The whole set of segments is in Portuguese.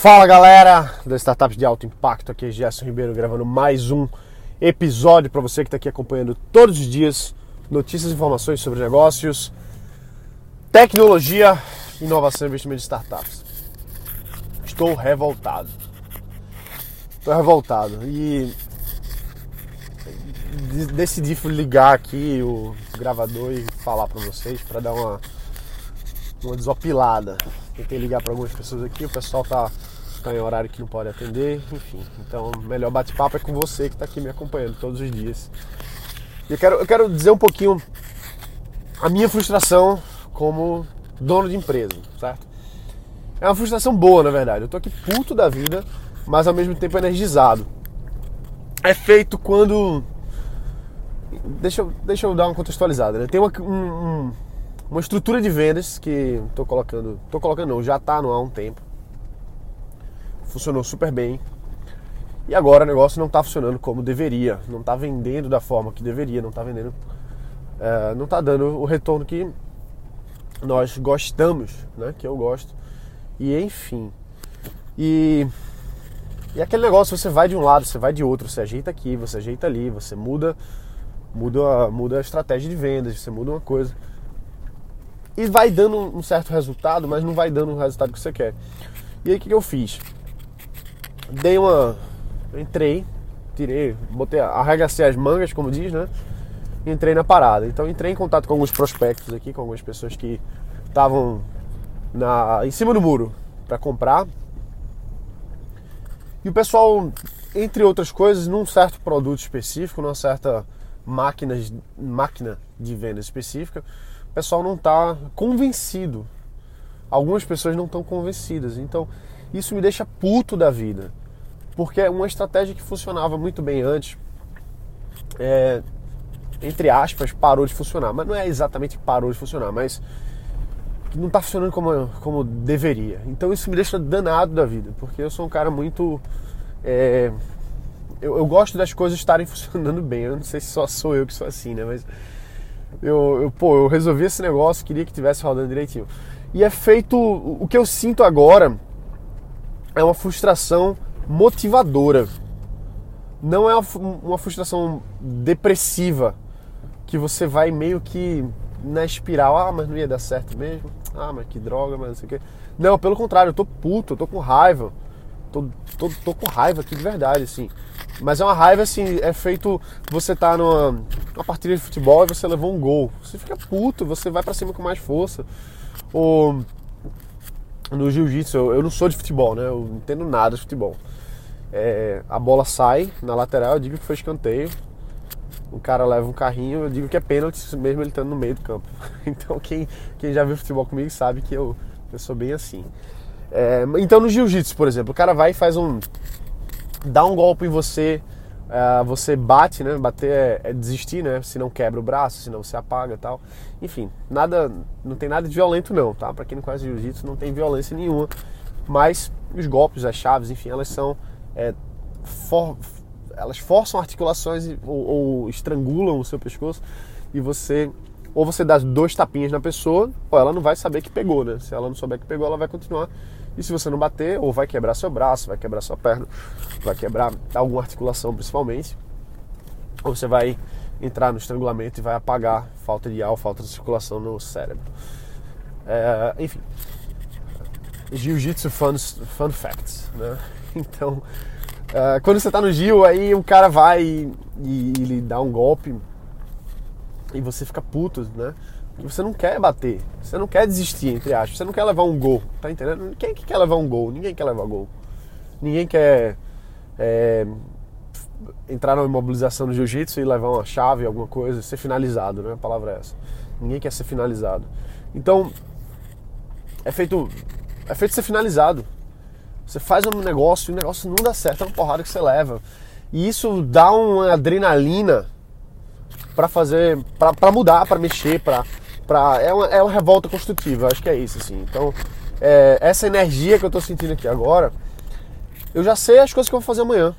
Fala galera das startups de alto impacto, aqui é Gerson Ribeiro gravando mais um episódio para você que está aqui acompanhando todos os dias notícias e informações sobre negócios, tecnologia, inovação e investimento de startups. Estou revoltado. Estou revoltado e decidi ligar aqui o gravador e falar para vocês para dar uma uma desopilada. Tentei ligar para algumas pessoas aqui, o pessoal tá, tá em horário que não pode atender, enfim. Então, melhor bate-papo é com você que está aqui me acompanhando todos os dias. E eu quero, eu quero dizer um pouquinho a minha frustração como dono de empresa, certo? É uma frustração boa, na verdade. Eu tô aqui puto da vida, mas ao mesmo tempo energizado. É feito quando. Deixa eu, deixa eu dar uma contextualizada, né? Tem uma, um, um uma estrutura de vendas que estou colocando, estou colocando não, já está no há um tempo. Funcionou super bem. E agora o negócio não está funcionando como deveria, não está vendendo da forma que deveria, não está vendendo, é, não está dando o retorno que nós gostamos, né? Que eu gosto. E enfim. E, e aquele negócio, você vai de um lado, você vai de outro, você ajeita aqui, você ajeita ali, você muda, muda, muda a estratégia de vendas, você muda uma coisa e vai dando um certo resultado, mas não vai dando o resultado que você quer. E aí o que, eu fiz? Dei uma. Entrei, tirei, botei, arregacei as mangas, como diz, né? E entrei na parada. Então entrei em contato com alguns prospectos aqui, com algumas pessoas que estavam na, em cima do muro para comprar. E o pessoal, entre outras coisas, num certo produto específico, numa certa máquina, máquina de venda específica, o pessoal não está convencido. Algumas pessoas não estão convencidas. Então, isso me deixa puto da vida. Porque é uma estratégia que funcionava muito bem antes, é, entre aspas, parou de funcionar. Mas não é exatamente parou de funcionar, mas não está funcionando como, como deveria. Então isso me deixa danado da vida, porque eu sou um cara muito. É, eu, eu, gosto das coisas estarem funcionando bem. Eu não sei se só sou eu que sou assim, né? Mas eu, eu, pô, eu resolvi esse negócio, queria que tivesse rodando direitinho. E é feito. O que eu sinto agora é uma frustração motivadora. Não é uma frustração depressiva que você vai meio que na espiral. Ah, mas não ia dar certo mesmo. Ah, mas que droga, mas não sei o quê. Não, pelo contrário, eu tô puto, eu tô com raiva. Tô, tô, tô com raiva aqui de verdade, assim. Mas é uma raiva assim, é feito. Você tá numa, numa partida de futebol e você levou um gol. Você fica puto, você vai para cima com mais força. Ou no jiu-jitsu, eu, eu, não sou de futebol, né? Eu não entendo nada de futebol. É, a bola sai na lateral, eu digo que foi escanteio. O cara leva um carrinho, eu digo que é pênalti, mesmo ele estando no meio do campo. Então quem, quem já viu futebol comigo sabe que eu, eu sou bem assim. É, então no jiu-jitsu, por exemplo, o cara vai e faz um dá um golpe em você, uh, você bate, né? Bater é, é, desistir, né? Se não quebra o braço, se não você apaga tal. Enfim, nada, não tem nada de violento não, tá? Para quem não conhece jiu-jitsu, não tem violência nenhuma. Mas os golpes, as chaves, enfim, elas são é, for, elas forçam articulações ou, ou estrangulam o seu pescoço e você ou você dá dois tapinhas na pessoa, ou ela não vai saber que pegou, né? Se ela não souber que pegou, ela vai continuar e se você não bater, ou vai quebrar seu braço, vai quebrar sua perna, vai quebrar alguma articulação principalmente, ou você vai entrar no estrangulamento e vai apagar falta de ar, falta de circulação no cérebro. É, enfim, Jiu-Jitsu fun, fun facts, né? Então, é, quando você está no Gil, aí o cara vai e, e, e lhe dá um golpe e você fica puto, né? Você não quer bater, você não quer desistir, entre aspas, você não quer levar um gol, tá entendendo? Quem que quer levar um gol? Ninguém quer levar gol. Ninguém quer é, entrar na imobilização do jiu-jitsu e levar uma chave, alguma coisa, ser finalizado, né? A palavra é essa. Ninguém quer ser finalizado. Então, é feito, é feito ser finalizado. Você faz um negócio e o negócio não dá certo, é uma porrada que você leva. E isso dá uma adrenalina para fazer, para mudar, para mexer, para pra, é, uma, é uma revolta construtiva, acho que é isso, assim. Então, é, essa energia que eu tô sentindo aqui agora, eu já sei as coisas que eu vou fazer amanhã.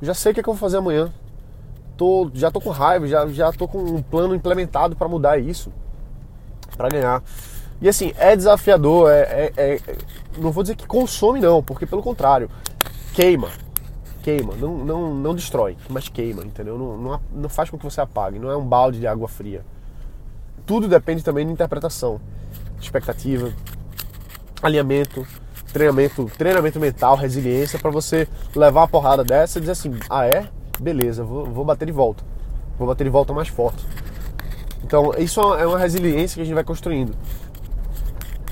Já sei o que, é que eu vou fazer amanhã. Tô, já tô com raiva, já, já tô com um plano implementado para mudar isso, para ganhar. E assim, é desafiador, é, é, é, não vou dizer que consome não, porque pelo contrário, queima. Queima, não, não, não destrói, mas queima, entendeu? Não, não, não faz com que você apague, não é um balde de água fria. Tudo depende também de interpretação, expectativa, alinhamento, treinamento, treinamento mental, resiliência para você levar uma porrada dessa e dizer assim, ah é? Beleza, vou, vou bater de volta. Vou bater de volta mais forte. Então, isso é uma resiliência que a gente vai construindo.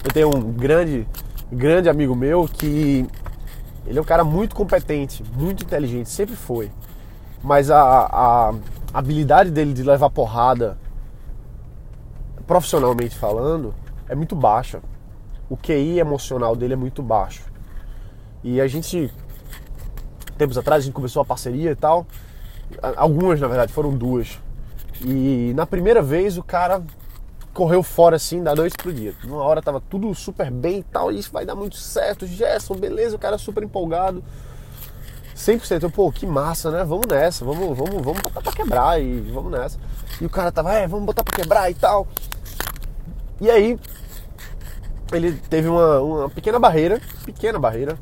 Eu tenho um grande, grande amigo meu que ele é um cara muito competente, muito inteligente, sempre foi. Mas a, a habilidade dele de levar porrada, profissionalmente falando, é muito baixa. O QI emocional dele é muito baixo. E a gente, tempos atrás, a gente começou a parceria e tal. Algumas, na verdade, foram duas. E na primeira vez o cara correu fora assim da noite pro dia. Numa hora tava tudo super bem e tal, e isso vai dar muito certo. Gerson, beleza, o cara super empolgado. 100%, eu, pô, que massa, né? Vamos nessa, vamos, vamos, vamos botar pra quebrar e vamos nessa. E o cara tava, é, vamos botar pra quebrar e tal. E aí, ele teve uma, uma pequena barreira, pequena barreira,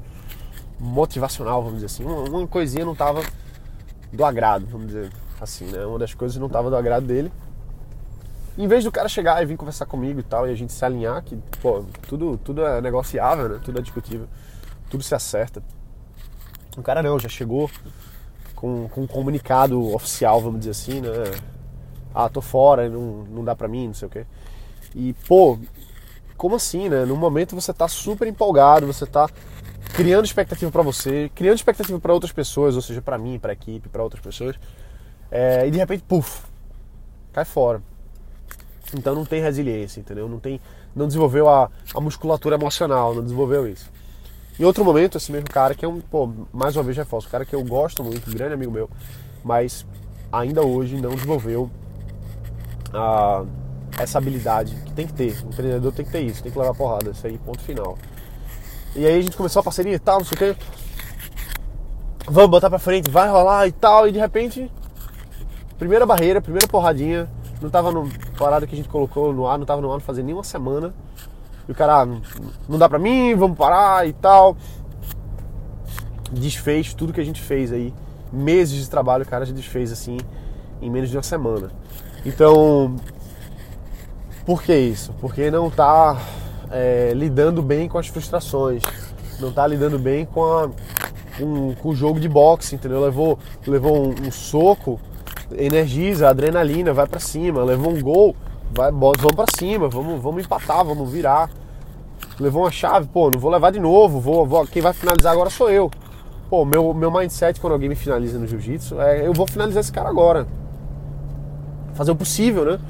motivacional, vamos dizer assim. Uma, uma coisinha não tava do agrado, vamos dizer assim, né? Uma das coisas não tava do agrado dele. Em vez do cara chegar e vir conversar comigo e tal, e a gente se alinhar, que, pô, tudo, tudo é negociável, né? Tudo é discutível, tudo se acerta. O cara não, já chegou com, com um comunicado oficial, vamos dizer assim, né? Ah, tô fora, não, não dá pra mim, não sei o quê. E, pô, como assim, né? No momento você tá super empolgado, você tá criando expectativa para você, criando expectativa para outras pessoas, ou seja, para mim, para equipe, para outras pessoas. É, e de repente, puf, cai fora. Então não tem resiliência, entendeu? Não tem, não desenvolveu a, a musculatura emocional, não desenvolveu isso. Em outro momento, esse mesmo cara, que é um, pô, mais uma vez reforço, um cara que eu gosto muito, um grande amigo meu, mas ainda hoje não desenvolveu a, essa habilidade que tem que ter. O empreendedor tem que ter isso, tem que levar porrada, isso aí, ponto final. E aí a gente começou a parceria e tal, não sei o quê. Vamos botar pra frente, vai rolar e tal, e de repente, primeira barreira, primeira porradinha, não tava no parada que a gente colocou no ar, não tava no ar não fazia nem uma semana. E o cara, ah, não dá pra mim, vamos parar e tal. Desfez tudo que a gente fez aí. Meses de trabalho, o cara já desfez assim em menos de uma semana. Então, por que isso? Porque não tá é, lidando bem com as frustrações, não tá lidando bem com, a, com o jogo de boxe, entendeu? Levou, levou um, um soco energiza, adrenalina, vai para cima, levou um gol, vai, vamos para cima, vamos, vamos empatar, vamos virar. Levou uma chave, pô, não vou levar de novo, vou, vou quem vai finalizar agora sou eu. Pô, meu, meu mindset quando alguém me finaliza no jiu-jitsu é eu vou finalizar esse cara agora. Fazer o possível, né?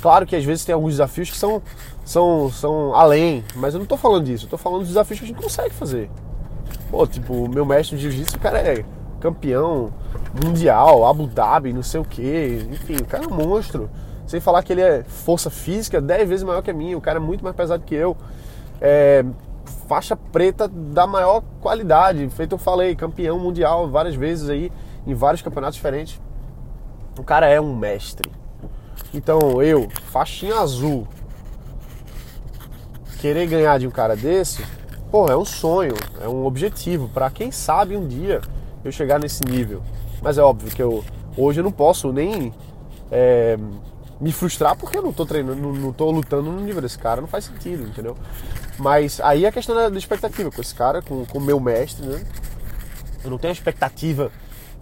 Claro que às vezes tem alguns desafios que são, são, são além, mas eu não tô falando disso, eu tô falando dos desafios que a gente consegue fazer. Pô, tipo, meu mestre de jiu-jitsu, o cara é campeão mundial, Abu Dhabi, não sei o que. Enfim, o cara é um monstro. Sem falar que ele é força física 10 vezes maior que a minha. O cara é muito mais pesado que eu. É, faixa preta da maior qualidade. Feito eu falei, campeão mundial várias vezes aí, em vários campeonatos diferentes. O cara é um mestre. Então eu, faixinha azul, querer ganhar de um cara desse, pô, é um sonho, é um objetivo para quem sabe um dia eu chegar nesse nível. Mas é óbvio que eu hoje eu não posso nem é, me frustrar porque eu não tô treinando, não, não tô lutando no nível desse cara, não faz sentido, entendeu? Mas aí a questão da, expectativa com esse cara, com o meu mestre, né? Eu não tenho expectativa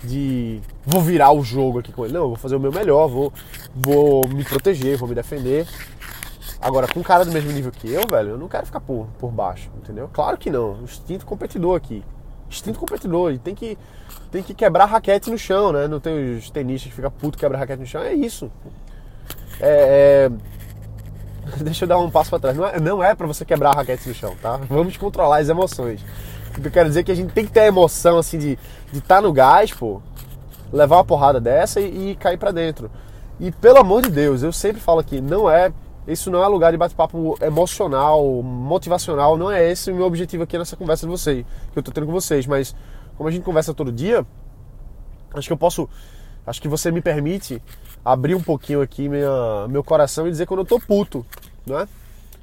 de vou virar o jogo aqui com ele. Não, eu vou fazer o meu melhor, vou, vou me proteger, vou me defender. Agora, com um cara do mesmo nível que eu, velho, eu não quero ficar por, por baixo, entendeu? Claro que não. Instinto competidor aqui. Instinto competidor. E tem que tem que quebrar raquete no chão, né? Não tem os tenistas que ficam puto quebrar raquete no chão. É isso. É, é... Deixa eu dar um passo para trás. Não é, não é para você quebrar raquete no chão, tá? Vamos controlar as emoções. Que eu quero dizer é que a gente tem que ter a emoção, assim, de estar tá no gás, pô, levar uma porrada dessa e, e cair para dentro. E pelo amor de Deus, eu sempre falo aqui, não é. Isso não é lugar de bate-papo emocional, motivacional, não é esse o meu objetivo aqui nessa conversa de vocês, que eu tô tendo com vocês, mas como a gente conversa todo dia, acho que eu posso, acho que você me permite abrir um pouquinho aqui minha, meu coração e dizer quando eu tô puto, né?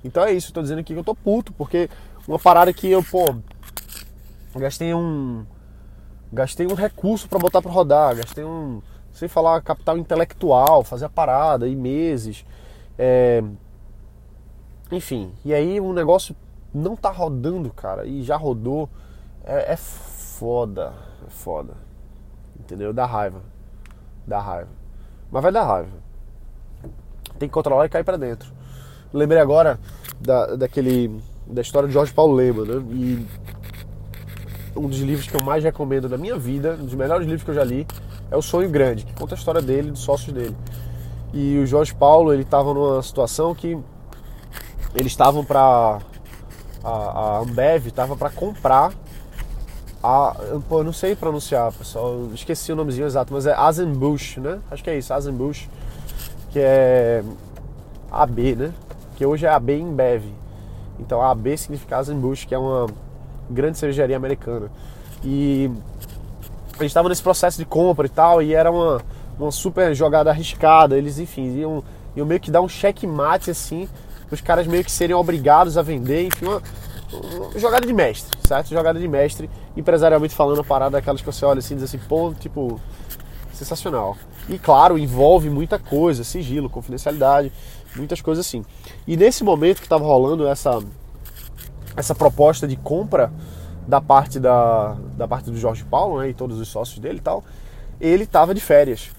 Então é isso, eu tô dizendo aqui que eu tô puto, porque uma parada que eu, pô, gastei um. Gastei um recurso para botar para rodar, gastei um. Sem falar capital intelectual, fazer a parada, e meses. É, enfim, e aí o negócio não tá rodando, cara, e já rodou. É, é foda, é foda. Entendeu? Dá raiva. Dá raiva. Mas vai dar raiva. Tem que controlar e cair para dentro. Lembrei agora da, daquele. da história de Jorge Paulo Lema, né? E um dos livros que eu mais recomendo na minha vida, um dos melhores livros que eu já li, é O Sonho Grande, que conta a história dele, dos sócios dele. E o Jorge Paulo, ele estava numa situação que eles estavam para a, a Ambev estava para comprar a, pô, eu não sei pronunciar, pessoal, esqueci o nomezinho exato, mas é Azenbush, né? Acho que é isso, Azenbush, que é AB, né? Que hoje é AB em Bev. Então AB significa Azenbush, que é uma grande cervejaria americana. E eles estavam nesse processo de compra e tal, e era uma, uma super jogada arriscada. Eles, enfim, iam, iam meio que dar um checkmate assim, os caras meio que seriam obrigados a vender, enfim, uma, uma jogada de mestre, certo? Jogada de mestre, empresarialmente falando, a parada daquelas que você olha assim e diz assim, pô, tipo, sensacional. E claro, envolve muita coisa, sigilo, confidencialidade, muitas coisas assim. E nesse momento que estava rolando essa, essa proposta de compra da parte da, da parte do Jorge Paulo né, e todos os sócios dele e tal, ele estava de férias.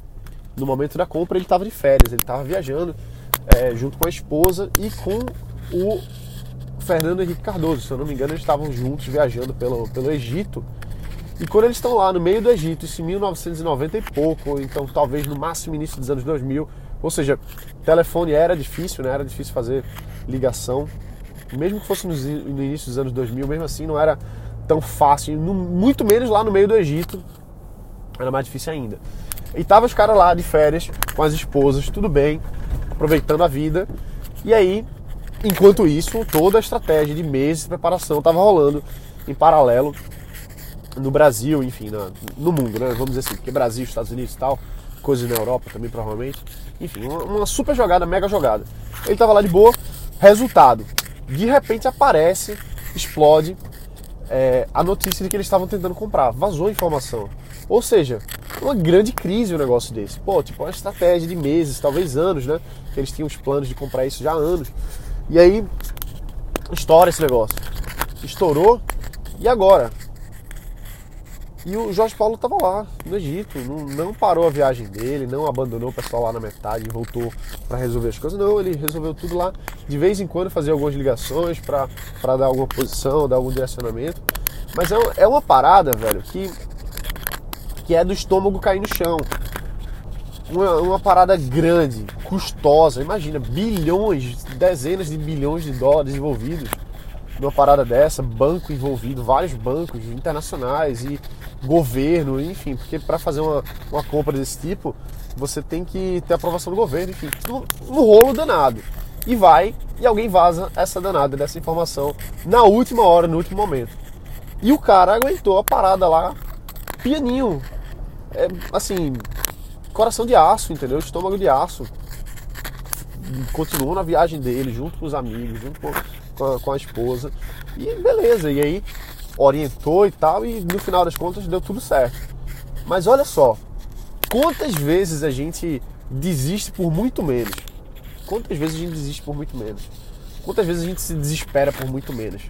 No momento da compra ele estava de férias, ele estava viajando é, junto com a esposa e com o Fernando Henrique Cardoso. Se eu não me engano, eles estavam juntos viajando pelo, pelo Egito. E quando eles estão lá no meio do Egito, isso em 1990 e pouco, ou então talvez no máximo início dos anos 2000, ou seja, telefone era difícil, né? Era difícil fazer ligação. Mesmo que fosse no, início dos anos 2000, mesmo assim não era tão fácil, muito menos lá no meio do Egito, era mais difícil ainda. E tava os caras lá de férias com as esposas, tudo bem, aproveitando a vida. E aí, enquanto isso, toda a estratégia de meses de preparação estava rolando em paralelo no Brasil, enfim, no mundo, né? Vamos dizer assim, porque Brasil, Estados Unidos e tal, coisas na Europa também provavelmente. Enfim, uma, super jogada, mega jogada. Ele estava lá de boa, resultado. De repente aparece, explode é, a notícia de que eles estavam tentando comprar. Vazou a informação. Ou seja, uma grande crise um negócio desse. Pô, tipo, uma estratégia de meses, talvez anos, né? Eles tinham os planos de comprar isso já há anos. E aí, estoura esse negócio. Estourou, e agora? E o Jorge Paulo estava lá, no Egito, não, não, parou a viagem dele, não abandonou o pessoal lá na metade e voltou para resolver as coisas. Não, ele resolveu tudo lá. De vez em quando fazia algumas ligações para dar alguma posição, dar algum direcionamento. Mas é, é uma parada, velho, que que é do estômago cair no chão. Uma, uma, parada grande, custosa, imagina, bilhões, dezenas de bilhões de dólares envolvidos numa parada dessa, banco envolvido, vários bancos internacionais e governo, enfim, porque para fazer uma, uma compra desse tipo, você tem que ter aprovação do governo, enfim, no, no rolo danado. E vai, e alguém vaza essa danada dessa informação na última hora, no último momento. E o cara aguentou a parada lá, pianinho, é, assim, coração de aço, entendeu? Estômago de aço. Continuou na viagem dele, junto com os amigos, junto com, a, com a esposa. E beleza, e aí orientou e tal, e no final das contas deu tudo certo. Mas olha só, quantas vezes a gente desiste por muito menos? Quantas vezes a gente desiste por muito menos? Quantas vezes a gente se desespera por muito menos?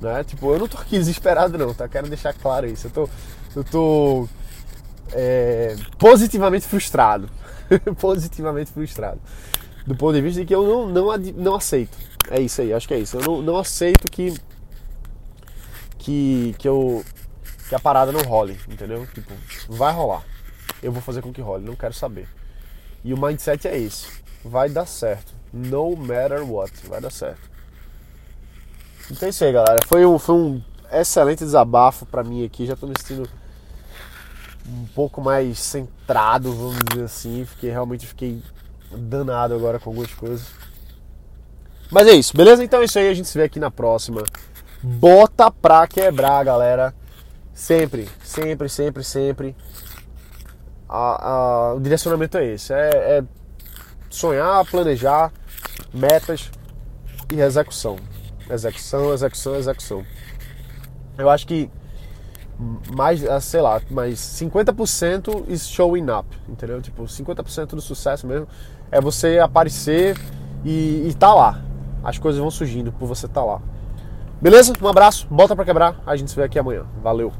Né? Tipo, eu não tô aqui desesperado não, tá? Quero deixar claro isso. Eu tô, eu tô é, positivamente frustrado. positivamente frustrado. Do ponto de vista de que eu não, não, não aceito. É isso aí, acho que é isso. Eu não, não aceito que, que, que, eu, que a parada não role, entendeu? Tipo, vai rolar. Eu vou fazer com que role, não quero saber. E o mindset é esse. Vai dar certo. No matter what. Vai dar certo. Então é isso aí, galera. Foi um, foi um excelente desabafo para mim aqui. Já tô me sentindo um pouco mais centrado, vamos dizer assim, porque realmente fiquei danado agora com algumas coisas. Mas é isso, beleza? Então é isso aí, a gente se vê aqui na próxima. Bota pra quebrar, galera. Sempre, sempre, sempre, sempre. A, a, o direcionamento é esse: é, é sonhar, planejar metas e execução. Execução, execução, execução. Eu acho que mais, ah, sei lá, mais 50% is showing up, entendeu? Tipo, 50% do sucesso mesmo é você aparecer e, e tá lá. As coisas vão surgindo por você estar tá lá. Beleza? Um abraço, bota pra quebrar. A gente se vê aqui amanhã. Valeu!